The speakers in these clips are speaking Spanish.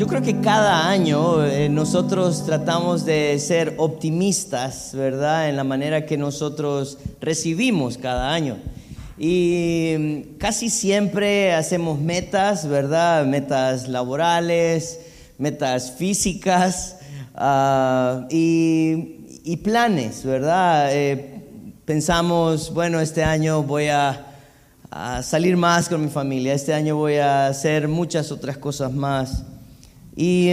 yo creo que cada año eh, nosotros tratamos de ser optimistas, ¿verdad? En la manera que nosotros recibimos cada año. Y mm, casi siempre hacemos metas, ¿verdad? Metas laborales, metas físicas ah, y, planes, ¿verdad? Eh, pensamos, bueno, este año voy a a salir más con mi familia. Este año voy a hacer muchas otras cosas más. Y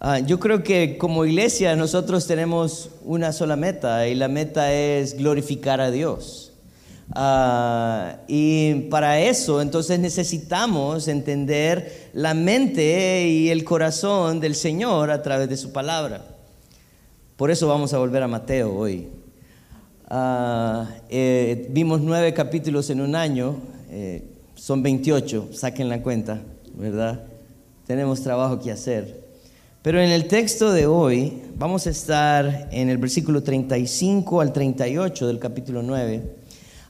ah, yo creo que como iglesia nosotros tenemos una sola meta y la meta es glorificar a Dios. Ah, y para eso entonces necesitamos entender la mente y el corazón del Señor a través de su palabra. Por eso vamos a volver a Mateo hoy. Ah, eh, vimos nueve capítulos en un año, eh, son 28, saquen la cuenta, ¿verdad? Tenemos trabajo que hacer. Pero en el texto de hoy vamos a estar en el versículo 35 al 38 del capítulo 9.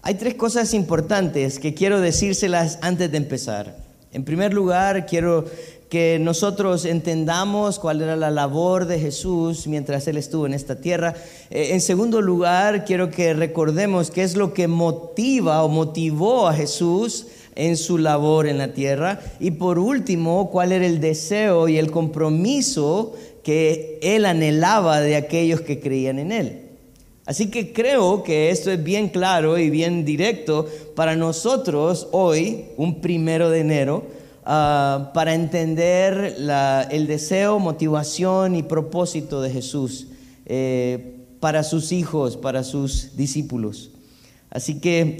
Hay tres cosas importantes que quiero decírselas antes de empezar. En primer lugar, quiero que nosotros entendamos cuál era la labor de Jesús mientras Él estuvo en esta tierra. Eh, en segundo lugar, quiero que recordemos qué es lo que motiva o motivó a Jesús en su labor en la tierra. Y por último, cuál era el deseo y el compromiso que Él anhelaba de aquellos que creían en Él. Así que creo que esto es bien claro y bien directo para nosotros hoy, un primero de enero Ah, para entender el deseo, motivación y propósito de Jesús eh, para sus hijos, para sus discípulos. Así que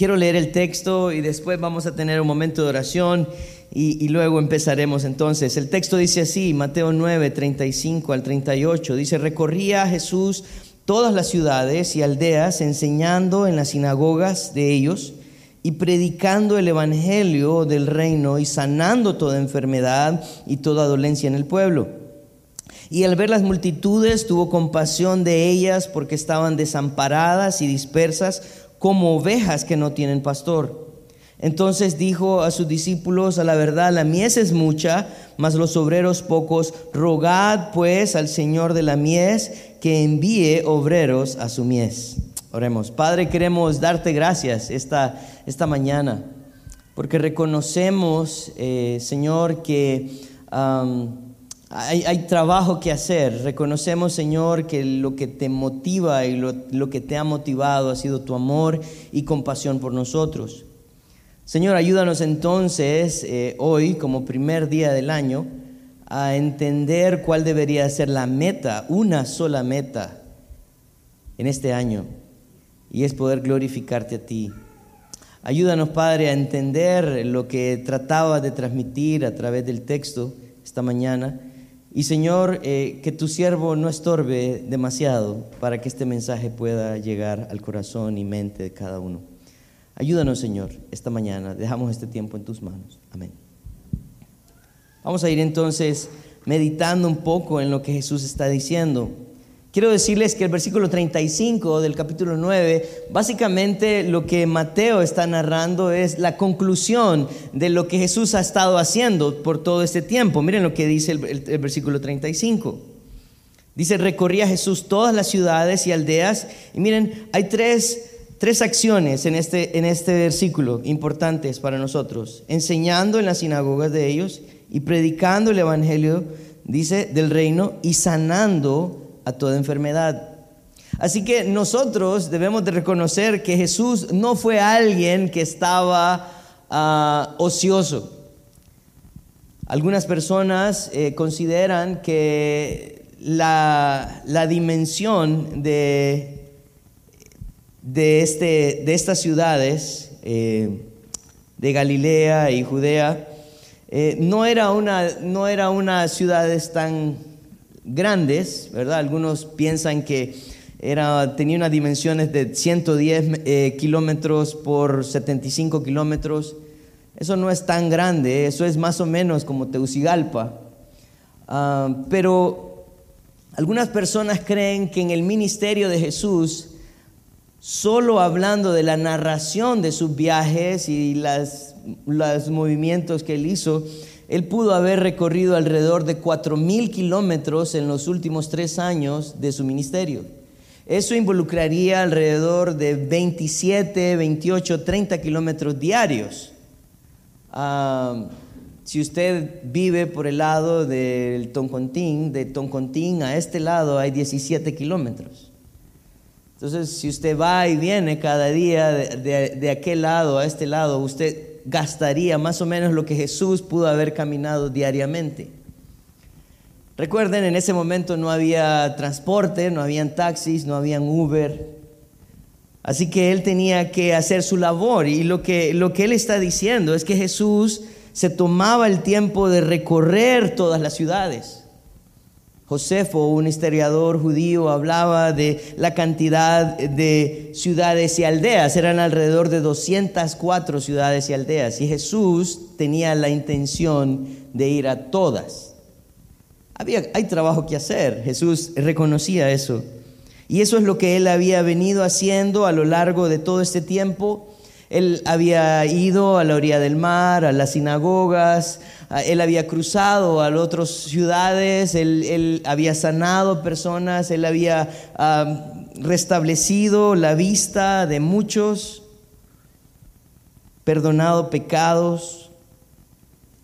quiero leer el texto y después vamos a tener un momento de oración y, luego empezaremos entonces. El texto dice así, Mateo 9, 35 al 38, dice, recorría Jesús todas las ciudades y aldeas enseñando en las sinagogas de ellos y predicando el Evangelio del reino y sanando toda enfermedad y toda dolencia en el pueblo. Y al ver las multitudes tuvo compasión de ellas porque estaban desamparadas y dispersas como ovejas que no tienen pastor. Entonces dijo a sus discípulos, a la verdad, la mies es mucha, mas los obreros pocos. Rogad pues al Señor de la mies que envíe obreros a su mies. Oremos. Padre, queremos darte gracias esta, esta mañana, porque reconocemos, eh, Señor, que hay, trabajo que hacer. Reconocemos, Señor, que lo que te motiva y lo, lo que te ha motivado ha sido tu amor y compasión por nosotros. Señor, ayúdanos entonces eh, hoy, como primer día del año, a entender cuál debería ser la meta, una sola meta en este año y es poder glorificarte a ti. Ayúdanos, Padre, a entender lo que trataba de transmitir a través del texto esta mañana. Y Señor, eh, que tu siervo no estorbe demasiado para que este mensaje pueda llegar al corazón y mente de cada uno. Ayúdanos, Señor, esta mañana. Dejamos este tiempo en tus manos. Amén. Vamos a ir entonces meditando un poco en lo que Jesús está diciendo. Quiero decirles que el versículo 35 del capítulo 9, básicamente lo que Mateo está narrando es la conclusión de lo que Jesús ha estado haciendo por todo este tiempo. Miren lo que dice el, versículo 35. Dice, recorría Jesús todas las ciudades y aldeas. Y miren, hay tres, tres acciones en este, en este versículo importantes para nosotros. Enseñando en las sinagogas de ellos y predicando el Evangelio, dice, del reino y sanando a toda enfermedad. Así que nosotros debemos de reconocer que Jesús no fue alguien que estaba ah, ocioso. Algunas personas eh, consideran que la, dimensión de, de, este, de estas ciudades, eh, de Galilea y Judea, eh, no, era una, no era una ciudades tan grandes, ¿verdad? Algunos piensan que era, tenía unas dimensiones de 110 eh, kilómetros por 75 kilómetros. Eso no es tan grande, eso es más o menos como Teucigalpa. Ah, pero algunas personas creen que en el ministerio de Jesús, solo hablando de la narración de sus viajes y los movimientos que él hizo, él pudo haber recorrido alrededor de 4.000 kilómetros en los últimos tres años de su ministerio. Eso involucraría alrededor de 27, 28, 30 kilómetros diarios. Si usted vive por el lado del Toncontín, de Toncontín a este lado hay 17 kilómetros. Entonces, si usted va y viene cada día de, de, aquel lado a este lado, usted gastaría más o menos lo que Jesús pudo haber caminado diariamente. Recuerden, en ese momento no había transporte, no habían taxis, no habían Uber. Así que él tenía que hacer su labor y lo que, lo que él está diciendo es que Jesús se tomaba el tiempo de recorrer todas las ciudades. Josefo, un historiador judío, hablaba de la cantidad de ciudades y aldeas. Eran alrededor de 204 ciudades y aldeas. Y Jesús tenía la intención de ir a todas. Había, hay trabajo que hacer. Jesús reconocía eso. Y eso es lo que él había venido haciendo a lo largo de todo este tiempo él había ido a la orilla del mar, a las sinagogas, él había cruzado a otras ciudades, él, había sanado personas, él había restablecido la vista de muchos, perdonado pecados.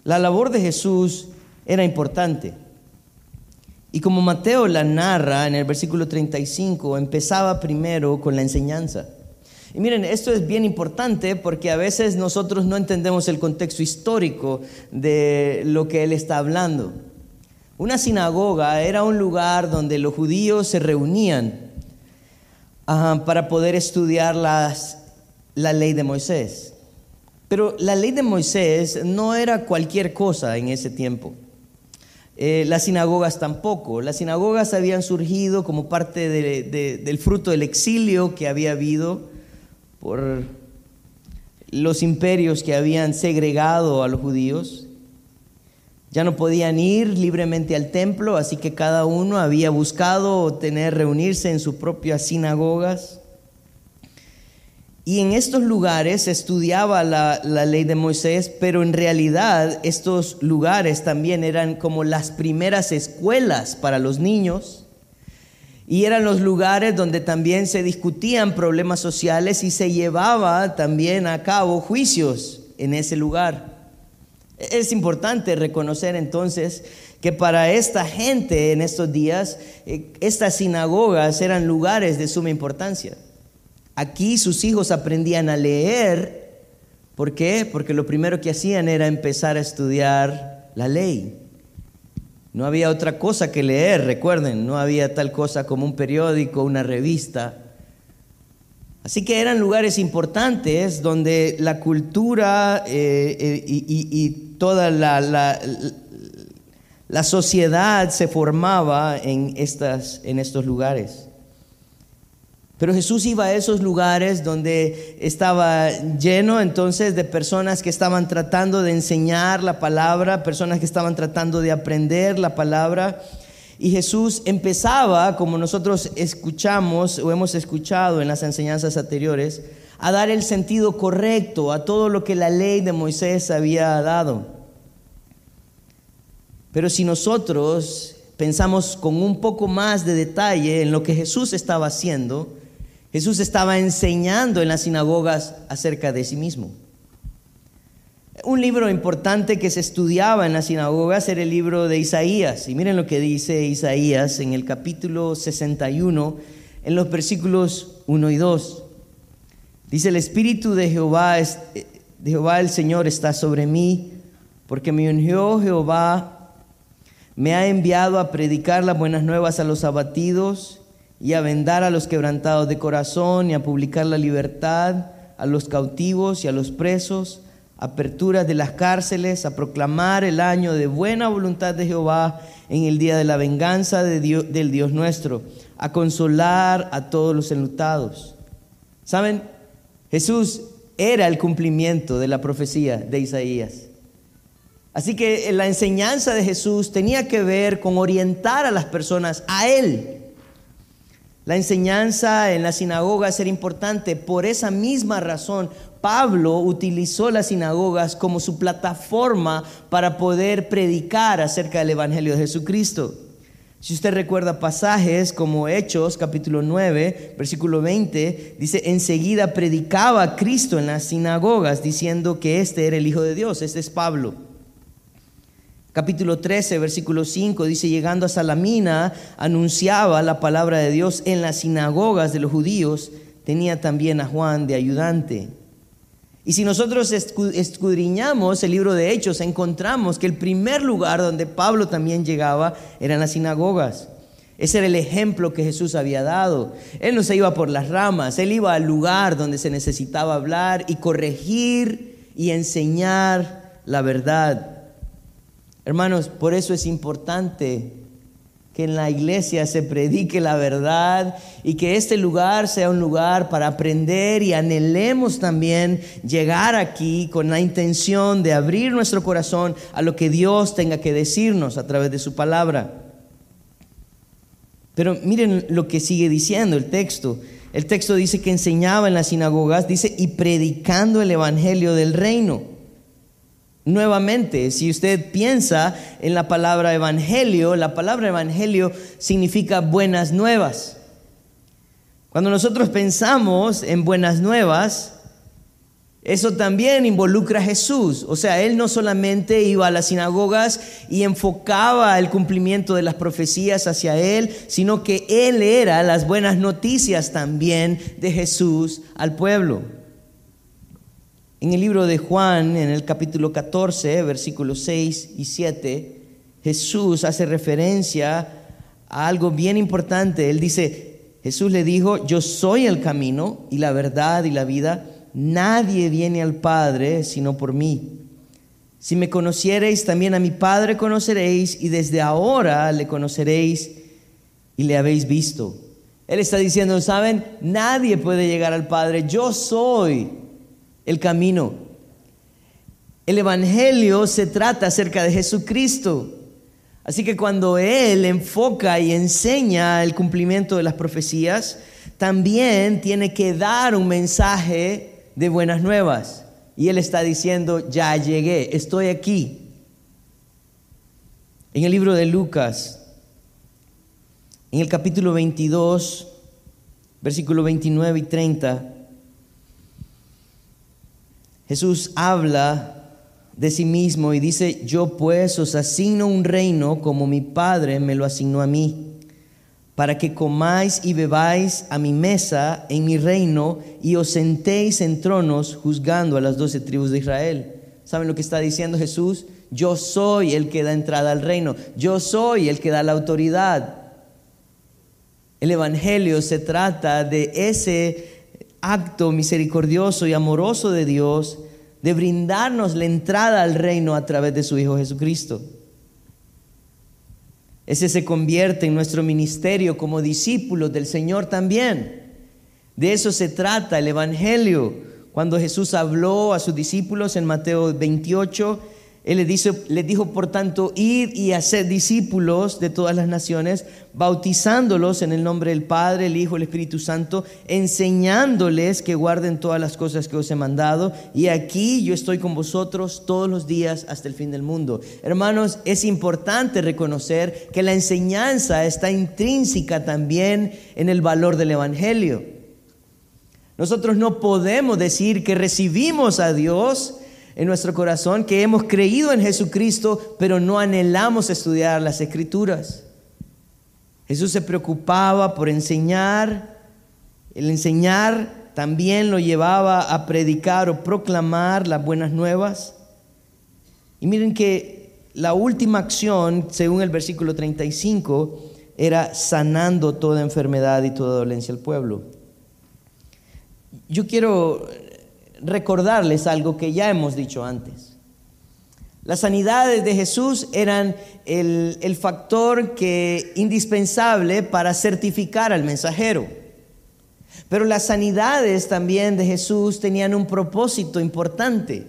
La labor de Jesús era importante. Y como Mateo la narra en el versículo 35, empezaba primero con la enseñanza. Y miren, esto es bien importante porque a veces nosotros no entendemos el contexto histórico de lo que él está hablando. Una sinagoga era un lugar donde los judíos se reunían para poder estudiar las, la ley de Moisés. Pero la ley de Moisés no era cualquier cosa en ese tiempo. Eh, las sinagogas tampoco. Las sinagogas habían surgido como parte del fruto del exilio que había habido por los imperios que habían segregado a los judíos. Ya no podían ir libremente al templo, así que cada uno había buscado tener reunirse en sus propias sinagogas. Y en estos lugares se estudiaba la, la, ley de Moisés, pero en realidad estos lugares también eran como las primeras escuelas para los niños y eran los lugares donde también se discutían problemas sociales y se llevaba también a cabo juicios en ese lugar. Es importante reconocer entonces que para esta gente en estos días, eh, estas sinagogas eran lugares de suma importancia. Aquí sus hijos aprendían a leer. ¿Por qué? Porque lo primero que hacían era empezar a estudiar la ley. No había otra cosa que leer, recuerden, no había tal cosa como un periódico, una revista. Así que eran lugares importantes donde la cultura eh, eh, y, toda la, la, sociedad se formaba en, estas, en estos lugares. Pero Jesús iba a esos lugares donde estaba lleno entonces de personas que estaban tratando de enseñar la palabra, personas que estaban tratando de aprender la palabra. Y Jesús empezaba, como nosotros escuchamos o hemos escuchado en las enseñanzas anteriores, a dar el sentido correcto a todo lo que la ley de Moisés había dado. Pero si nosotros pensamos con un poco más de detalle en lo que Jesús estaba haciendo, Jesús estaba enseñando en las sinagogas acerca de sí mismo. Un libro importante que se estudiaba en las sinagogas era el libro de Isaías. Y miren lo que dice Isaías en el capítulo 61, en los versículos 1 y 2. Dice, el Espíritu de Jehová, de Jehová el Señor está sobre mí, porque me ungió Jehová, me ha enviado a predicar las buenas nuevas a los abatidos y a vendar a los quebrantados de corazón y a publicar la libertad a los cautivos y a los presos, aperturas de las cárceles, a proclamar el año de buena voluntad de Jehová en el día de la venganza de Dios, del Dios nuestro, a consolar a todos los enlutados. ¿Saben? Jesús era el cumplimiento de la profecía de Isaías. Así que la enseñanza de Jesús tenía que ver con orientar a las personas a Él La enseñanza en la sinagoga era importante. Por esa misma razón, Pablo utilizó las sinagogas como su plataforma para poder predicar acerca del Evangelio de Jesucristo. Si usted recuerda pasajes como Hechos capítulo 9, versículo 20, dice, enseguida predicaba a Cristo en las sinagogas diciendo que este era el Hijo de Dios. Este es Pablo. Capítulo 13, versículo 5 dice, llegando a Salamina, anunciaba la palabra de Dios en las sinagogas de los judíos, tenía también a Juan de ayudante. Y si nosotros escudriñamos el libro de Hechos, encontramos que el primer lugar donde Pablo también llegaba eran las sinagogas. Ese era el ejemplo que Jesús había dado. Él no se iba por las ramas, él iba al lugar donde se necesitaba hablar y corregir y enseñar la verdad. Hermanos, por eso es importante que en la iglesia se predique la verdad y que este lugar sea un lugar para aprender y anhelemos también llegar aquí con la intención de abrir nuestro corazón a lo que Dios tenga que decirnos a través de su palabra. Pero miren lo que sigue diciendo el texto. El texto dice que enseñaba en las sinagogas, dice, y predicando el evangelio del reino. Nuevamente, si usted piensa en la palabra evangelio, la palabra evangelio significa buenas nuevas. Cuando nosotros pensamos en buenas nuevas, eso también involucra a Jesús. O sea, Él no solamente iba a las sinagogas y enfocaba el cumplimiento de las profecías hacia Él, sino que Él era las buenas noticias también de Jesús al pueblo. En el libro de Juan, en el capítulo 14, versículos 6 y 7, Jesús hace referencia a algo bien importante. Él dice, Jesús le dijo, yo soy el camino y la verdad y la vida. Nadie viene al Padre sino por mí. Si me conociereis, también a mi Padre conoceréis y desde ahora le conoceréis y le habéis visto. Él está diciendo, ¿saben? Nadie puede llegar al Padre. Yo soy el camino. El Evangelio se trata acerca de Jesucristo. Así que cuando Él enfoca y enseña el cumplimiento de las profecías, también tiene que dar un mensaje de buenas nuevas. Y Él está diciendo, ya llegué, estoy aquí. En el libro de Lucas, en el capítulo 22, versículo 29 y 30, Jesús habla de sí mismo y dice, yo pues os asigno un reino como mi Padre me lo asignó a mí, para que comáis y bebáis a mi mesa en mi reino y os sentéis en tronos juzgando a las doce tribus de Israel. ¿Saben lo que está diciendo Jesús? Yo soy el que da entrada al reino, yo soy el que da la autoridad. El Evangelio se trata de ese acto misericordioso y amoroso de Dios de brindarnos la entrada al reino a través de su Hijo Jesucristo. Ese se convierte en nuestro ministerio como discípulos del Señor también. De eso se trata el Evangelio. Cuando Jesús habló a sus discípulos en Mateo 28, él le dijo, por tanto, ir y hacer discípulos de todas las naciones, bautizándolos en el nombre del Padre, el Hijo, el Espíritu Santo, enseñándoles que guarden todas las cosas que os he mandado. Y aquí yo estoy con vosotros todos los días hasta el fin del mundo. Hermanos, es importante reconocer que la enseñanza está intrínseca también en el valor del Evangelio. Nosotros no podemos decir que recibimos a Dios en nuestro corazón que hemos creído en Jesucristo, pero no anhelamos estudiar las escrituras. Jesús se preocupaba por enseñar, el enseñar también lo llevaba a predicar o proclamar las buenas nuevas. Y miren que la última acción, según el versículo 35, era sanando toda enfermedad y toda dolencia al pueblo. Yo quiero recordarles algo que ya hemos dicho antes. Las sanidades de Jesús eran el, factor que, indispensable para certificar al mensajero. Pero las sanidades también de Jesús tenían un propósito importante.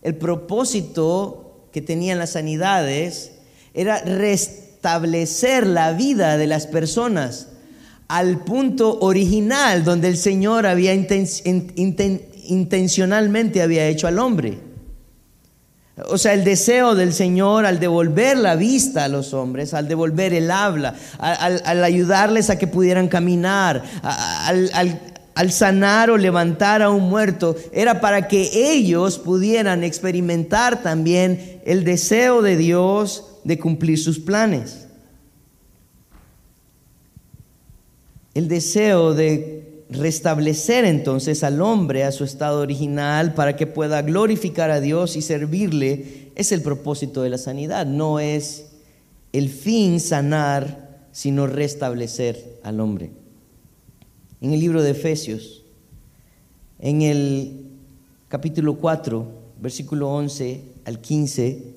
El propósito que tenían las sanidades era restablecer la vida de las personas al punto original donde el Señor había intencionalmente había hecho al hombre. O sea, el deseo del Señor al devolver la vista a los hombres, al devolver el habla, al, ayudarles a que pudieran caminar, al, al sanar o levantar a un muerto, era para que ellos pudieran experimentar también el deseo de Dios de cumplir sus planes. El deseo de restablecer entonces al hombre a su estado original para que pueda glorificar a Dios y servirle es el propósito de la sanidad. No es el fin sanar, sino restablecer al hombre. En el libro de Efesios, en el capítulo 4, versículo 11 al 15,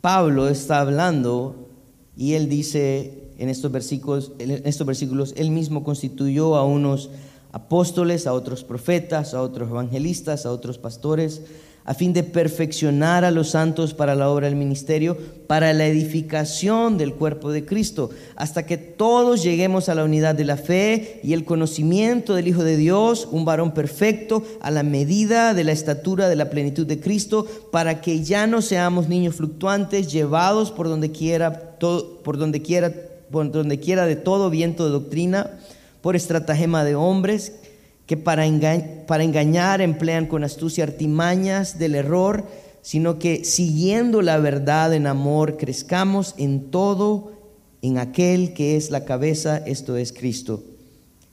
Pablo está hablando y él dice, en estos versículos, en estos versículos, él mismo constituyó a unos apóstoles, a otros profetas, a otros evangelistas, a otros pastores, a fin de perfeccionar a los santos para la obra del ministerio, para la edificación del cuerpo de Cristo, hasta que todos lleguemos a la unidad de la fe y el conocimiento del Hijo de Dios, un varón perfecto, a la medida de la estatura de la plenitud de Cristo, para que ya no seamos niños fluctuantes, llevados por donde quiera, por donde quiera por donde quiera de todo viento de doctrina, por estratagema de hombres que para, para engañar emplean con astucia artimañas del error, sino que siguiendo la verdad en amor crezcamos en todo en aquel que es la cabeza, esto es Cristo.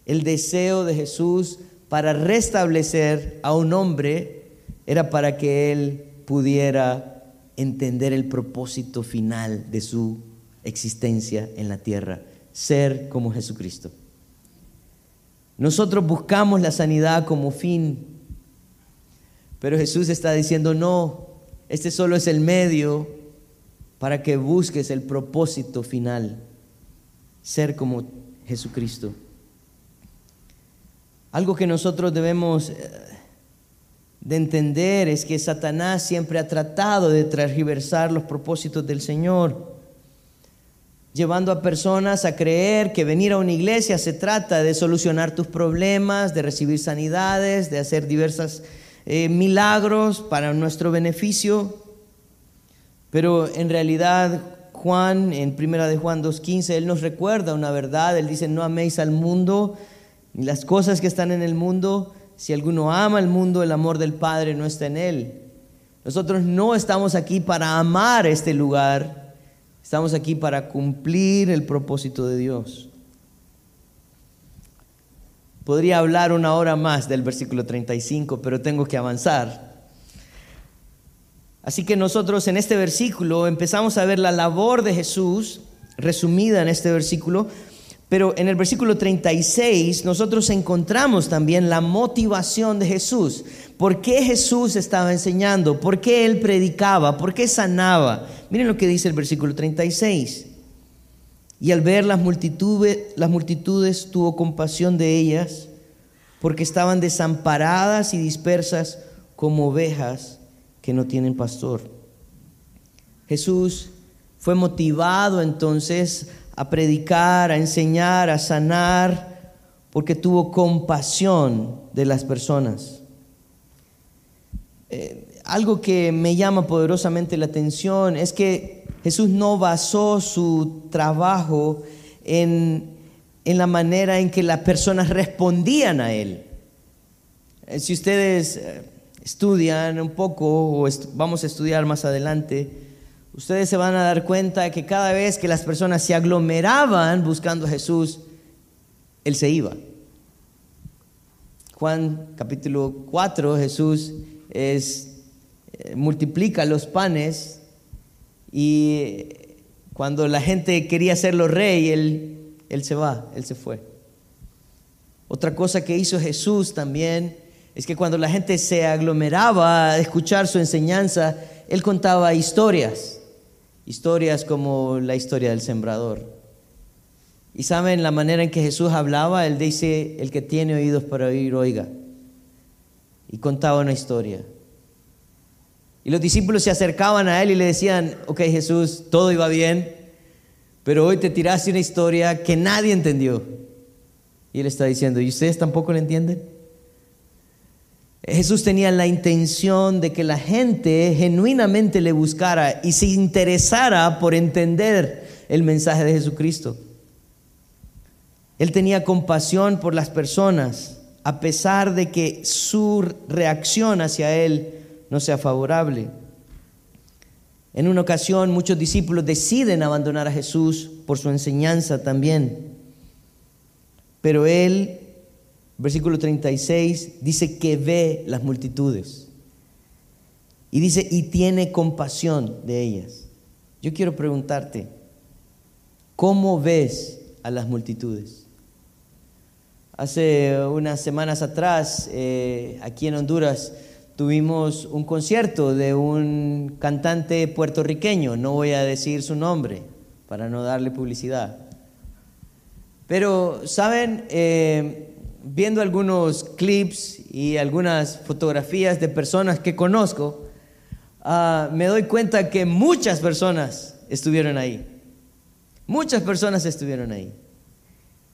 El deseo de Jesús para restablecer a un hombre era para que él pudiera entender el propósito final de su existencia en la tierra, ser como Jesucristo. Nosotros buscamos la sanidad como fin, pero Jesús está diciendo, no, este solo es el medio para que busques el propósito final, ser como Jesucristo. Algo que nosotros debemos eh, de entender es que Satanás siempre ha tratado de transversar los propósitos del Señor llevando a personas a creer que venir a una iglesia se trata de solucionar tus problemas, de recibir sanidades, de hacer diversos eh, milagros para nuestro beneficio. Pero en realidad Juan, en primera de Juan 2.15, él nos recuerda una verdad, él dice, no améis al mundo ni las cosas que están en el mundo. Si alguno ama al mundo, el amor del Padre no está en él. Nosotros no estamos aquí para amar este lugar, Estamos aquí para cumplir el propósito de Dios. Podría hablar una hora más del versículo 35, pero tengo que avanzar. Así que nosotros en este versículo empezamos a ver la labor de Jesús resumida en este versículo, pero en el versículo 36 nosotros encontramos también la motivación de Jesús. ¿Por qué Jesús estaba enseñando? ¿Por qué él predicaba? ¿Por qué sanaba? Miren lo que dice el versículo 36. Y al ver las multitudes, las multitudes tuvo compasión de ellas, porque estaban desamparadas y dispersas como ovejas que no tienen pastor. Jesús fue motivado entonces a predicar, a enseñar, a sanar, porque tuvo compasión de las personas. Eh, algo que me llama poderosamente la atención es que Jesús no basó su trabajo en, la manera en que las personas respondían a Él. Eh, si ustedes eh, estudian un poco, o vamos a estudiar más adelante, ustedes se van a dar cuenta que cada vez que las personas se aglomeraban buscando a Jesús, Él se iba. Juan capítulo 4, Jesús es eh, multiplica los panes y cuando la gente quería hacerlo rey, él se va, él se fue. Otra cosa que hizo Jesús también es que cuando la gente se aglomeraba a escuchar su enseñanza, él contaba historias, historias como la historia del sembrador. Y saben la manera en que Jesús hablaba, él dice, el que tiene oídos para oír, oiga. Y contaba una historia. Y los discípulos se acercaban a él y le decían, ok Jesús, todo iba bien, pero hoy te tiraste una historia que nadie entendió. Y él está diciendo, ¿y ustedes tampoco lo entienden? Jesús tenía la intención de que la gente genuinamente le buscara y se interesara por entender el mensaje de Jesucristo. Él tenía compasión por las personas, a pesar de que su reacción hacia él no sea favorable. En una ocasión muchos discípulos deciden abandonar a Jesús por su enseñanza también. Pero él, versículo 36, dice que ve las multitudes. Y dice, y tiene compasión de ellas. Yo quiero preguntarte, ¿cómo ves a las multitudes? Hace unas semanas atrás, eh, aquí en Honduras, tuvimos un concierto de un cantante puertorriqueño, no voy a decir su nombre para no darle publicidad. Pero, ¿saben? Eh, viendo algunos clips y algunas fotografías de personas que conozco, ah, me doy cuenta que muchas personas estuvieron ahí. Muchas personas estuvieron ahí.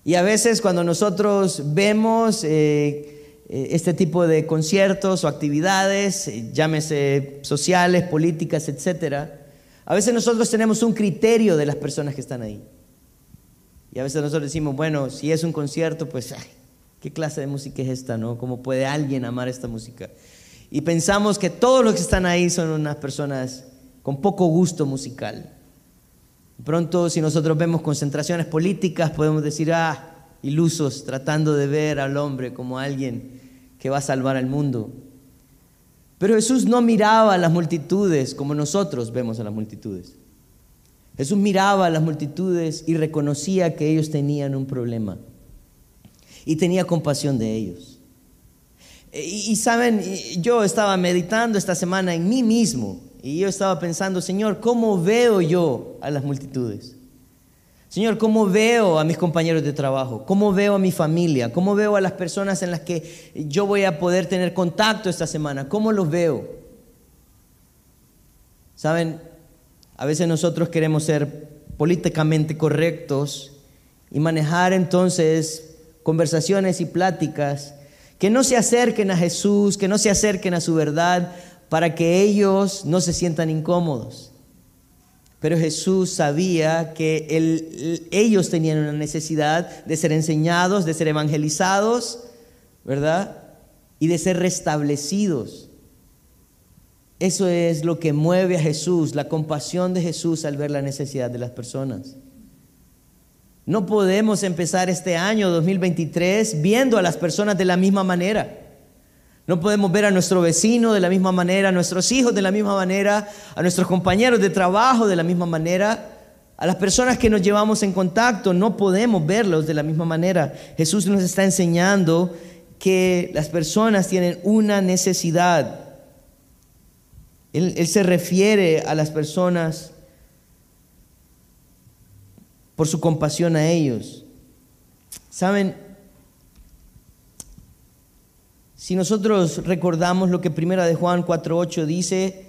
Y a veces cuando nosotros vemos eh, eh, este tipo de conciertos o actividades, eh, llámese sociales, políticas, etcétera, a veces nosotros tenemos un criterio de las personas que están ahí. Y a veces nosotros decimos, bueno, si es un concierto, pues, ¿qué clase de música es esta, no? ¿Cómo puede alguien amar esta música? Y pensamos que todos los que están ahí son unas personas con poco gusto musical. Pronto, si nosotros vemos concentraciones políticas, podemos decir, ah, ilusos, tratando de ver al hombre como alguien que va a salvar al mundo. Pero Jesús no miraba a las multitudes como nosotros vemos a las multitudes. Jesús miraba a las multitudes y reconocía que ellos tenían un problema y tenía compasión de ellos. Y, y, saben, yo estaba meditando esta semana en mí mismo y yo estaba pensando, Señor, ¿cómo veo yo a las multitudes? Señor, ¿cómo veo a mis compañeros de trabajo? ¿Cómo veo a mi familia? ¿Cómo veo a las personas en las que yo voy a poder tener contacto esta semana? ¿Cómo los veo? Saben, a veces nosotros queremos ser políticamente correctos y manejar entonces conversaciones y pláticas que no se acerquen a Jesús, que no se acerquen a su verdad, para que ellos no se sientan incómodos. Pero Jesús sabía que ellos tenían una necesidad de ser enseñados, de ser evangelizados, ¿verdad? Y de ser restablecidos. Eso es lo que mueve a Jesús, la compasión de Jesús al ver la necesidad de las personas. No podemos empezar este año 2023 viendo a las personas de la misma manera. No podemos ver a nuestro vecino de la misma manera, a nuestros hijos de la misma manera, a nuestros compañeros de trabajo de la misma manera, a las personas que nos llevamos en contacto, no podemos verlos de la misma manera. Jesús nos está enseñando que las personas tienen una necesidad. Él, él se refiere a las personas por su compasión a ellos. Saben, si nosotros recordamos lo que Primera de Juan 4:8 dice,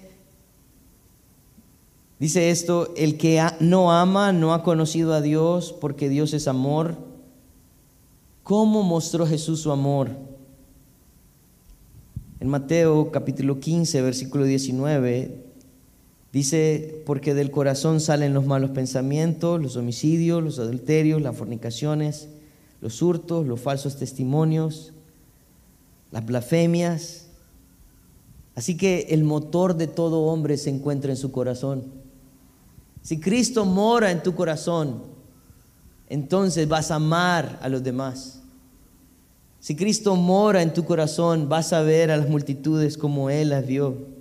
dice esto, el que no ama no ha conocido a Dios porque Dios es amor. ¿Cómo mostró Jesús su amor? En Mateo capítulo 15, versículo 19, dice, porque del corazón salen los malos pensamientos, los homicidios, los adulterios, las fornicaciones, los hurtos, los falsos testimonios las blasfemias. Así que el motor de todo hombre se encuentra en su corazón. Si Cristo mora en tu corazón, entonces vas a amar a los demás. Si Cristo mora en tu corazón, vas a ver a las multitudes como Él las vio.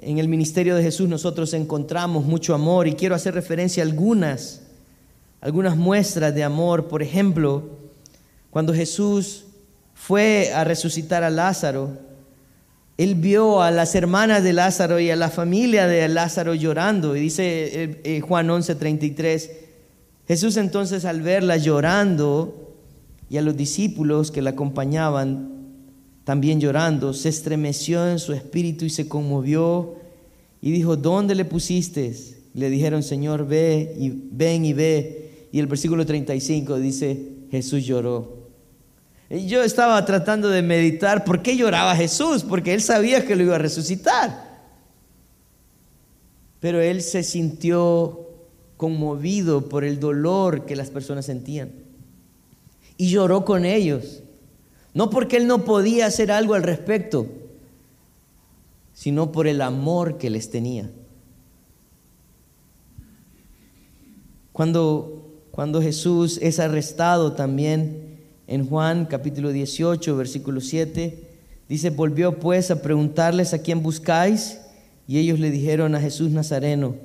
En el ministerio de Jesús nosotros encontramos mucho amor y quiero hacer referencia a algunas, algunas muestras de amor. Por ejemplo, cuando Jesús fue a resucitar a Lázaro, él vio a las hermanas de Lázaro y a la familia de Lázaro llorando. Y dice eh, eh, Juan 11:33, Jesús entonces al verla llorando y a los discípulos que la acompañaban también llorando, se estremeció en su espíritu y se conmovió y dijo, ¿dónde le pusiste? Le dijeron, Señor, ve y ven y ve. y el versículo 35 dice, Jesús lloró. Y yo estaba tratando de meditar por qué lloraba Jesús, porque él sabía que lo iba a resucitar. Pero él se sintió conmovido por el dolor que las personas sentían. Y lloró con ellos. No porque él no podía hacer algo al respecto, sino por el amor que les tenía. Cuando, cuando Jesús es arrestado también en Juan capítulo 18, versículo 7, dice, volvió pues a preguntarles a quién buscáis y ellos le dijeron a Jesús Nazareno.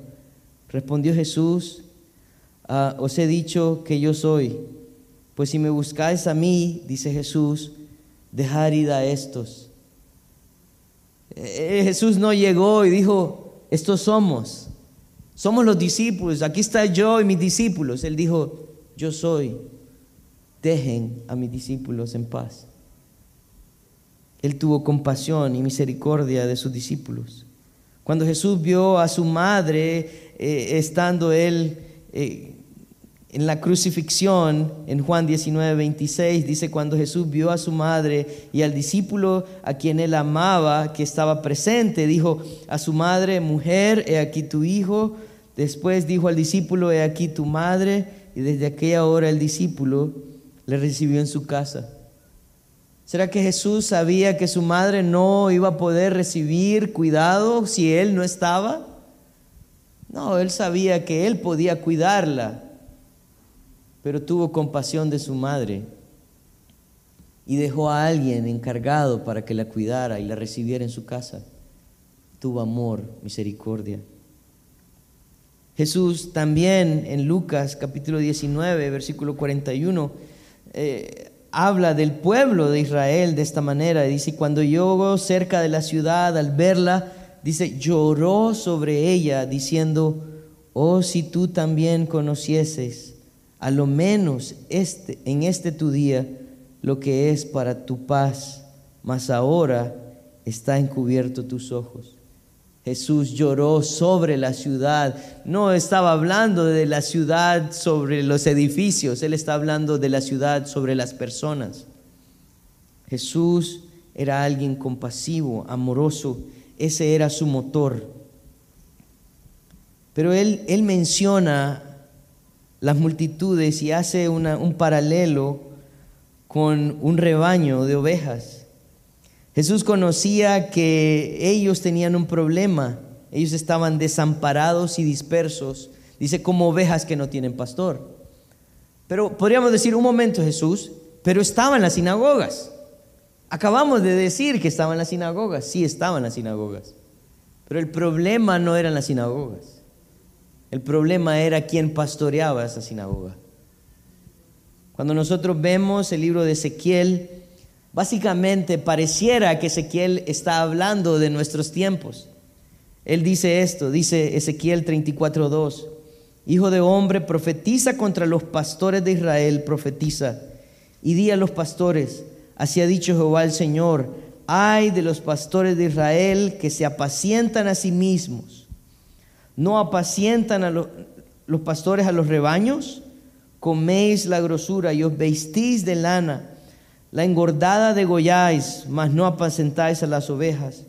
Respondió Jesús, ah, os he dicho que yo soy. Pues si me buscáis a mí, dice Jesús, dejar ir a estos. Eh, Jesús no llegó y dijo, estos somos. Somos los discípulos, aquí está yo y mis discípulos. Él dijo, yo soy. Dejen a mis discípulos en paz. Él tuvo compasión y misericordia de sus discípulos. Cuando Jesús vio a su madre eh, estando él eh, en la crucifixión, en Juan 19, 26, dice, cuando Jesús vio a su madre y al discípulo a quien él amaba, que estaba presente, dijo a su madre, mujer, he aquí tu hijo. Después dijo al discípulo, he aquí tu madre. Y desde aquella hora el discípulo le recibió en su casa. ¿Será que Jesús sabía que su madre no iba a poder recibir cuidado si él no estaba? No, él sabía que él podía cuidarla pero tuvo compasión de su madre y dejó a alguien encargado para que la cuidara y la recibiera en su casa. Tuvo amor, misericordia. Jesús también en Lucas capítulo 19, versículo 41, eh, habla del pueblo de Israel de esta manera. Dice, cuando llegó cerca de la ciudad al verla, dice, lloró sobre ella diciendo, oh si tú también conocieses a lo menos este, en este tu día lo que es para tu paz, mas ahora está encubierto tus ojos. Jesús lloró sobre la ciudad. No estaba hablando de la ciudad sobre los edificios, Él está hablando de la ciudad sobre las personas. Jesús era alguien compasivo, amoroso, ese era su motor. Pero Él, él menciona las multitudes y hace un paralelo con un rebaño de ovejas. Jesús conocía que ellos tenían un problema, ellos estaban desamparados y dispersos, dice como ovejas que no tienen pastor. Pero podríamos decir, un momento Jesús, pero estaban las sinagogas. Acabamos de decir que estaban las sinagogas, sí estaban las sinagogas, pero el problema no eran las sinagogas. El problema era quién pastoreaba esa sinagoga. Cuando nosotros vemos el libro de Ezequiel, básicamente pareciera que Ezequiel está hablando de nuestros tiempos. Él dice esto, dice Ezequiel 34:2, Hijo de hombre, profetiza contra los pastores de Israel, profetiza, y di a los pastores, así ha dicho Jehová el Señor, ay de los pastores de Israel que se apacientan a sí mismos ¿No apacientan a los, pastores a los rebaños? Coméis la grosura y os vestís de lana. La engordada degolláis, mas no apacentáis a las ovejas.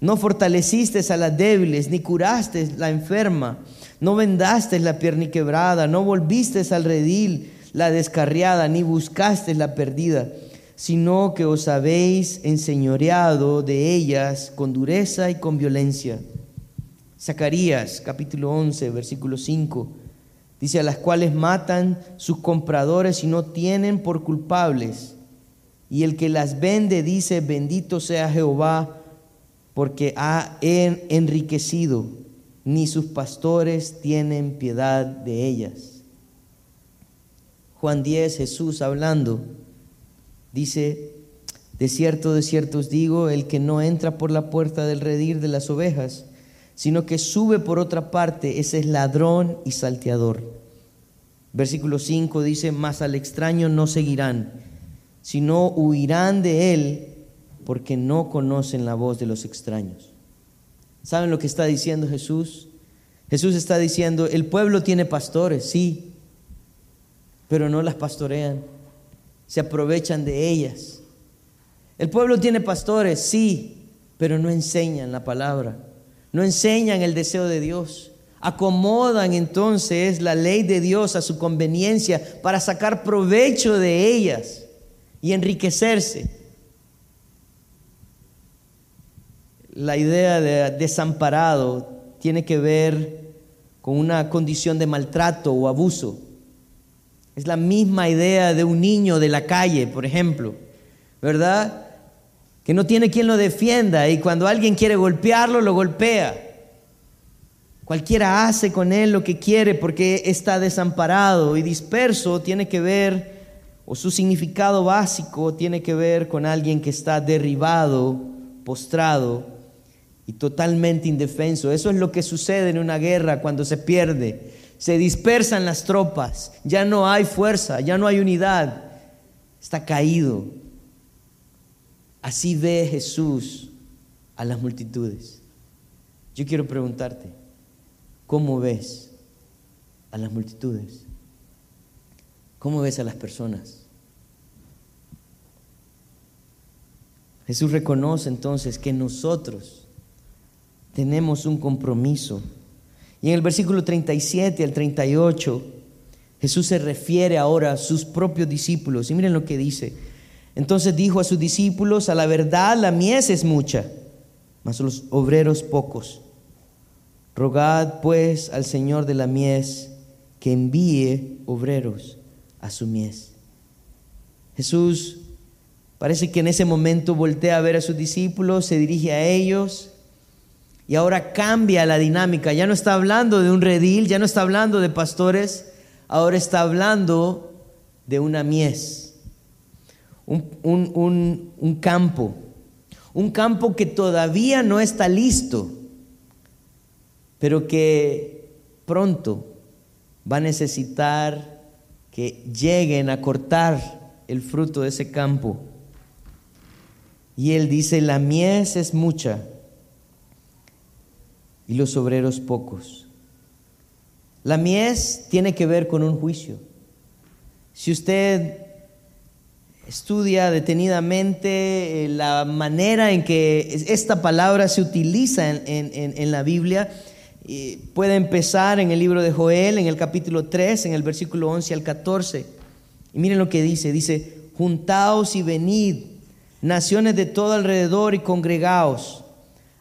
No fortalecisteis a las débiles, ni curasteis la enferma. No vendasteis la quebrada, no volvisteis al redil la descarriada, ni buscasteis la perdida, sino que os habéis enseñoreado de ellas con dureza y con violencia. Zacarías capítulo 11, versículo 5. Dice, a las cuales matan sus compradores y no tienen por culpables. Y el que las vende dice, bendito sea Jehová, porque ha enriquecido, ni sus pastores tienen piedad de ellas. Juan 10, Jesús hablando, dice, de cierto, de cierto os digo, el que no entra por la puerta del redir de las ovejas, sino que sube por otra parte, ese es ladrón y salteador. Versículo 5 dice, mas al extraño no seguirán, sino huirán de él, porque no conocen la voz de los extraños. ¿Saben lo que está diciendo Jesús? Jesús está diciendo, el pueblo tiene pastores, sí, pero no las pastorean, se aprovechan de ellas. El pueblo tiene pastores, sí, pero no enseñan la palabra, no enseñan el deseo de Dios. Acomodan entonces la ley de Dios a su conveniencia para sacar provecho de ellas y enriquecerse. La idea de desamparado tiene que ver con una condición de maltrato o abuso. Es la misma idea de un niño de la calle, por ejemplo, ¿verdad? Que no tiene quien lo defienda y cuando alguien quiere golpearlo, lo golpea. Cualquiera hace con él lo que quiere porque está desamparado y disperso tiene que ver, o su significado básico tiene que ver con alguien que está derribado, postrado y totalmente indefenso. Eso es lo que sucede en una guerra cuando se pierde. Se dispersan las tropas, ya no hay fuerza, ya no hay unidad, está caído. Así ve Jesús a las multitudes. Yo quiero preguntarte, ¿cómo ves a las multitudes? ¿Cómo ves a las personas? Jesús reconoce entonces que nosotros tenemos un compromiso. Y en el versículo 37 al 38, Jesús se refiere ahora a sus propios discípulos. Y miren lo que dice. Entonces dijo a sus discípulos, a la verdad la mies es mucha, mas los obreros pocos. Rogad pues al Señor de la mies que envíe obreros a su mies. Jesús parece que en ese momento voltea a ver a sus discípulos, se dirige a ellos y ahora cambia la dinámica. Ya no está hablando de un redil, ya no está hablando de pastores, ahora está hablando de una mies, un, un campo, un campo que todavía no está listo, pero que pronto va a necesitar que lleguen a cortar el fruto de ese campo. Y él dice, la mies es mucha y los obreros pocos. La mies tiene que ver con un juicio. Si usted estudia detenidamente eh, la manera en que esta palabra se utiliza en, la Biblia, puede empezar en el libro de Joel, en el capítulo 3, en el versículo 11 al 14. Y miren lo que dice, dice, juntaos y venid, naciones de todo alrededor y congregaos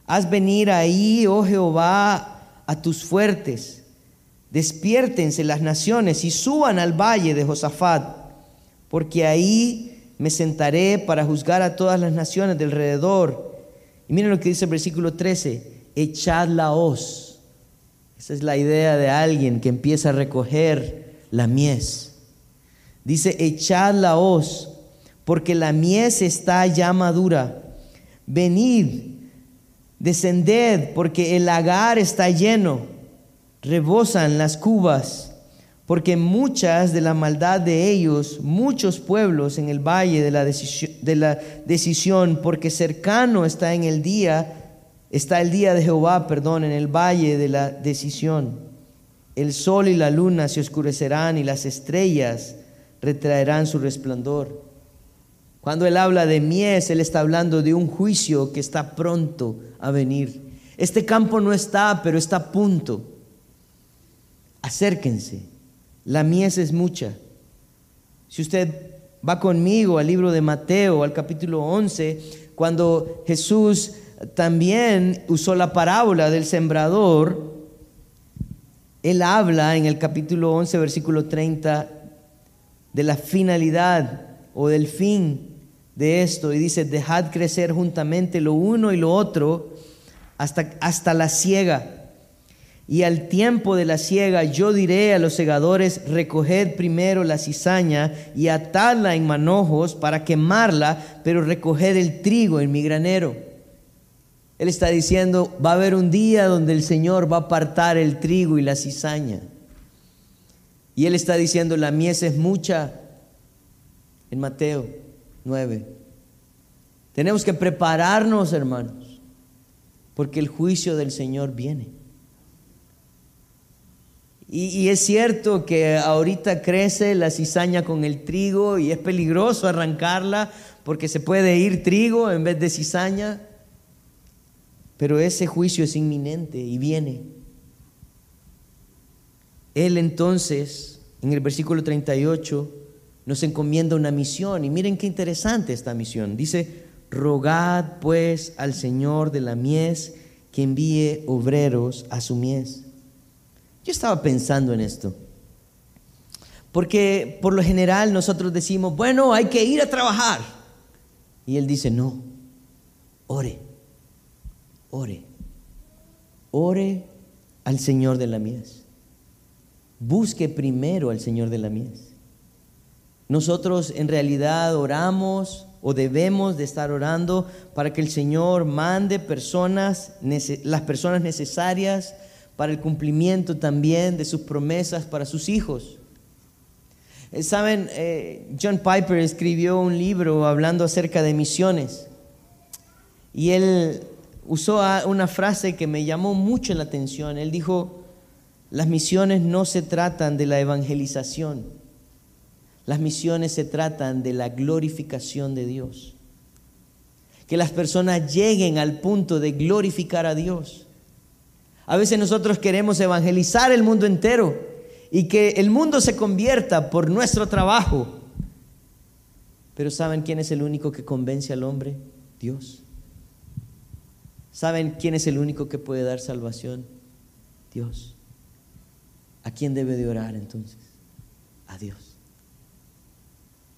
Haz venir ahí, oh Jehová, a tus fuertes. Despiértense las naciones y suban al valle de Josafat, porque ahí me sentaré para juzgar a todas las naciones de alrededor. Y miren lo que dice el versículo 13, echad la hoz. Esa es la idea de alguien que empieza a recoger la mies. Dice, echad la hoz, porque la mies está ya madura. Venid, Descended, porque el lagar está lleno, rebosan las cubas, porque muchas de la maldad de ellos, muchos pueblos en el valle de la, decisión, porque cercano está en el día, está el día de Jehová, perdón, en el valle de la decisión. El sol y la luna se oscurecerán y las estrellas retraerán su resplandor. Cuando él habla de mies, él está hablando de un juicio que está pronto a venir. Este campo no está, pero está a punto. Acérquense. La mies es mucha. Si usted va conmigo al libro de Mateo, al capítulo 11, cuando Jesús también usó la parábola del sembrador, él habla en el capítulo 11, versículo 30, de la finalidad o del fin de esto y dice, dejad crecer juntamente lo uno y lo otro hasta, hasta la siega. Y al tiempo de la siega yo diré a los segadores, recoged primero la cizaña y atadla en manojos para quemarla, pero recoged el trigo en mi granero. Él está diciendo, va a haber un día donde el Señor va a apartar el trigo y la cizaña. Y él está diciendo, la mies es mucha en Mateo. 9. Tenemos que prepararnos, hermanos, porque el juicio del Señor viene. Y, es cierto que ahorita crece la cizaña con el trigo y es peligroso arrancarla porque se puede ir trigo en vez de cizaña. Pero ese juicio es inminente y viene. Él entonces, en el versículo 38, nos encomienda una misión. Y miren qué interesante esta misión. Dice, rogad pues al Señor de la mies que envíe obreros a su mies. Yo estaba pensando en esto. Porque por lo general nosotros decimos, bueno, hay que ir a trabajar. Y él dice, no, ore, ore, ore al Señor de la mies. Busque primero al Señor de la mies. Nosotros en realidad oramos o debemos de estar orando para que el Señor mande personas, las personas necesarias para el cumplimiento también de sus promesas para sus hijos. Eh, saben, eh, John Piper escribió un libro hablando acerca de misiones y él usó una frase que me llamó mucho la atención. Él dijo, las misiones no se tratan de la evangelización, las misiones se tratan de la glorificación de Dios. Que las personas lleguen al punto de glorificar a Dios. A veces nosotros queremos evangelizar el mundo entero y que el mundo se convierta por nuestro trabajo. Pero ¿saben quién es el único que convence al hombre? Dios. ¿Saben quién es el único que puede dar salvación? Dios. ¿A quién debe de orar entonces? A Dios.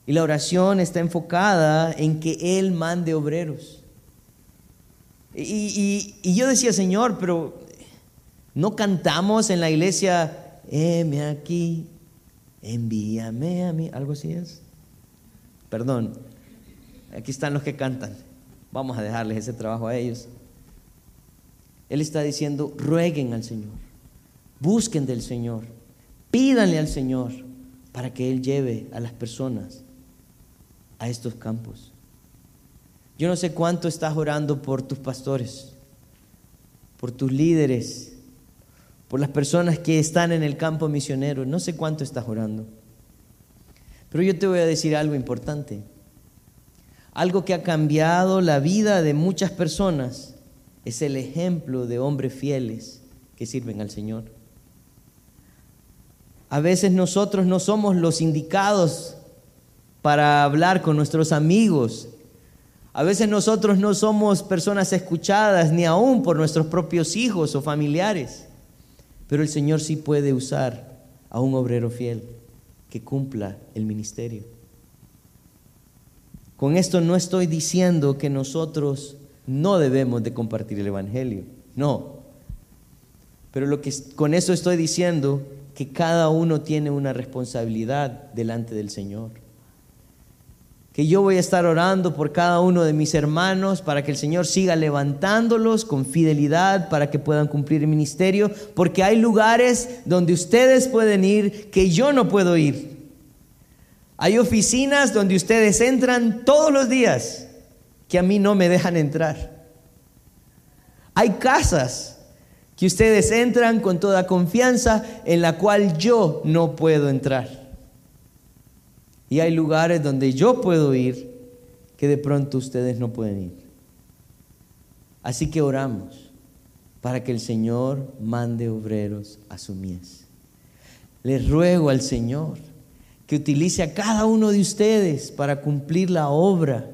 Y la oración está enfocada en que Él mande obreros. Y, y yo decía, Señor, pero no cantamos en la iglesia, heme aquí, envíame a mí, algo así es. Perdón, aquí están los que cantan. Vamos a dejarles ese trabajo a ellos. Él está diciendo, rueguen al Señor, busquen del Señor, pídanle al Señor para que Él lleve a las personas a estos campos. Yo no sé cuánto estás orando por tus pastores, por tus líderes, por las personas que están en el campo misionero. No sé cuánto estás orando. Pero yo te voy a decir algo importante. Algo que ha cambiado la vida de muchas personas es el ejemplo de hombres fieles que sirven al Señor. A veces nosotros no somos los indicados para hablar con nuestros amigos. A veces nosotros no somos personas escuchadas ni aún por nuestros propios hijos o familiares. Pero el Señor sí puede usar a un obrero fiel que cumpla el ministerio. Con esto no estoy diciendo que nosotros no debemos de compartir el Evangelio, no. Pero lo que, con eso estoy diciendo que cada uno tiene una responsabilidad delante del Señor que yo voy a estar orando por cada uno de mis hermanos para que el Señor siga levantándolos con fidelidad para que puedan cumplir el ministerio, porque hay lugares donde ustedes pueden ir que yo no puedo ir. Hay oficinas donde ustedes entran todos los días que a mí no me dejan entrar. Hay casas que ustedes entran con toda confianza en la cual yo no puedo entrar. Y hay lugares donde yo puedo ir que de pronto ustedes no pueden ir. Así que oramos para que el Señor mande obreros a su mies. Les ruego al Señor que utilice a cada uno de ustedes para cumplir la obra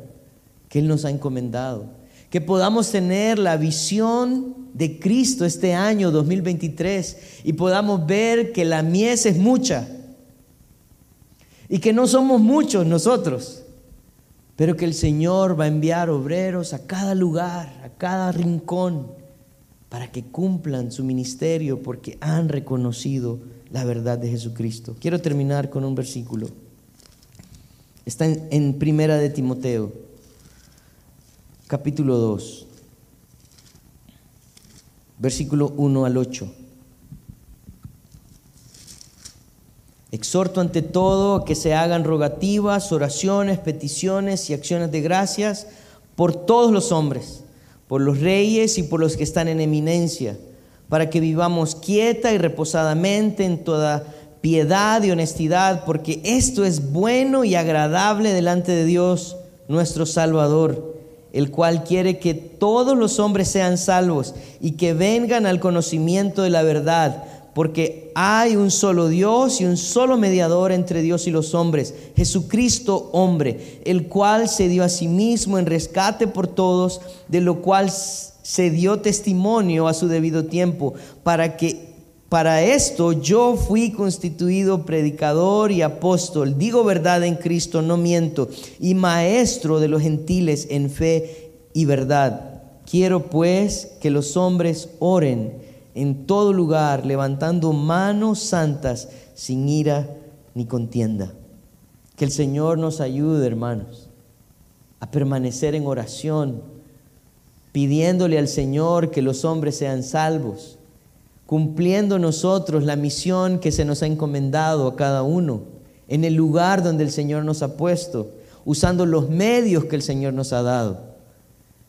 que Él nos ha encomendado. Que podamos tener la visión de Cristo este año 2023 y podamos ver que la mies es mucha y que no somos muchos nosotros, pero que el Señor va a enviar obreros a cada lugar, a cada rincón, para que cumplan su ministerio porque han reconocido la verdad de Jesucristo. Quiero terminar con un versículo. Está en, Primera de Timoteo, capítulo 2, versículo 1 al 8. Exhorto ante todo que se hagan rogativas, oraciones, peticiones y acciones de gracias por todos los hombres, por los reyes y por los que están en eminencia, para que vivamos quieta y reposadamente en toda piedad y honestidad, porque esto es bueno y agradable delante de Dios nuestro Salvador, el cual quiere que todos los hombres sean salvos y que vengan al conocimiento de la verdad, porque hay un solo Dios y un solo mediador entre Dios y los hombres, Jesucristo hombre, el cual se dio a sí mismo en rescate por todos, de lo cual se dio testimonio a su debido tiempo, para que para esto yo fui constituido predicador y apóstol, digo verdad en Cristo, no miento, y maestro de los gentiles en fe y verdad. Quiero pues que los hombres oren en todo lugar, levantando manos santas, sin ira ni contienda. Que el Señor nos ayude, hermanos, a permanecer en oración, pidiéndole al Señor que los hombres sean salvos cumpliendo nosotros la misión que se nos ha encomendado a cada uno, en el lugar donde el Señor nos ha puesto, usando los medios que el Señor nos ha dado.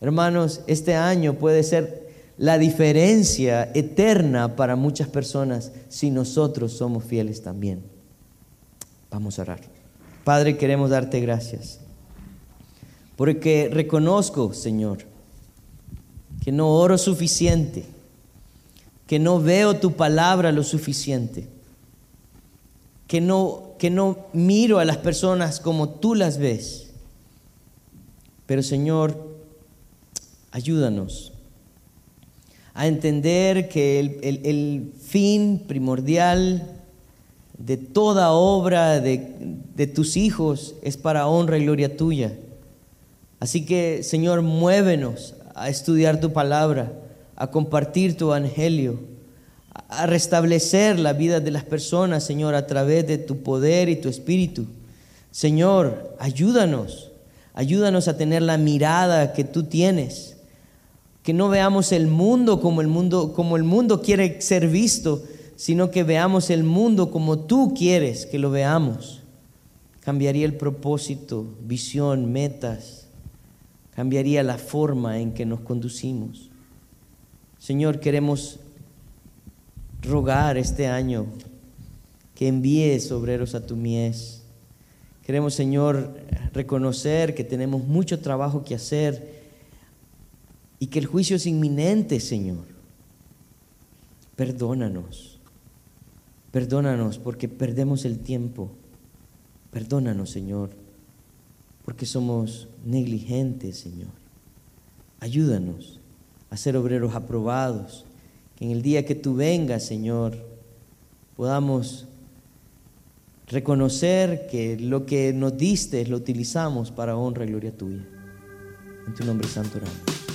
Hermanos, este año puede ser la diferencia eterna para muchas personas si nosotros somos fieles también. Vamos a orar. Padre, queremos darte gracias, porque reconozco, Señor, que no oro suficiente que no veo tu palabra lo suficiente, que no, que no miro a las personas como tú las ves. Pero Señor, ayúdanos a entender que el, el, fin primordial de toda obra de, de tus hijos es para honra y gloria tuya. Así que, Señor, muévenos a estudiar tu palabra a compartir tu evangelio, a restablecer la vida de las personas, Señor, a través de tu poder y tu espíritu. Señor, ayúdanos, ayúdanos a tener la mirada que tú tienes, que no veamos el mundo como el mundo como el mundo quiere ser visto, sino que veamos el mundo como tú quieres que lo veamos. Cambiaría el propósito, visión, metas, cambiaría la forma en que nos conducimos. Señor, queremos rogar este año que envíes obreros a tu mies. Queremos, Señor, reconocer que tenemos mucho trabajo que hacer y que el juicio es inminente, Señor. Perdónanos. Perdónanos porque perdemos el tiempo. Perdónanos, Señor, porque somos negligentes, Señor. Ayúdanos a ser obreros aprobados. Que en el día que tú vengas, Señor, podamos reconocer que lo que nos diste lo utilizamos para honra y gloria tuya. En tu nombre santo oramos.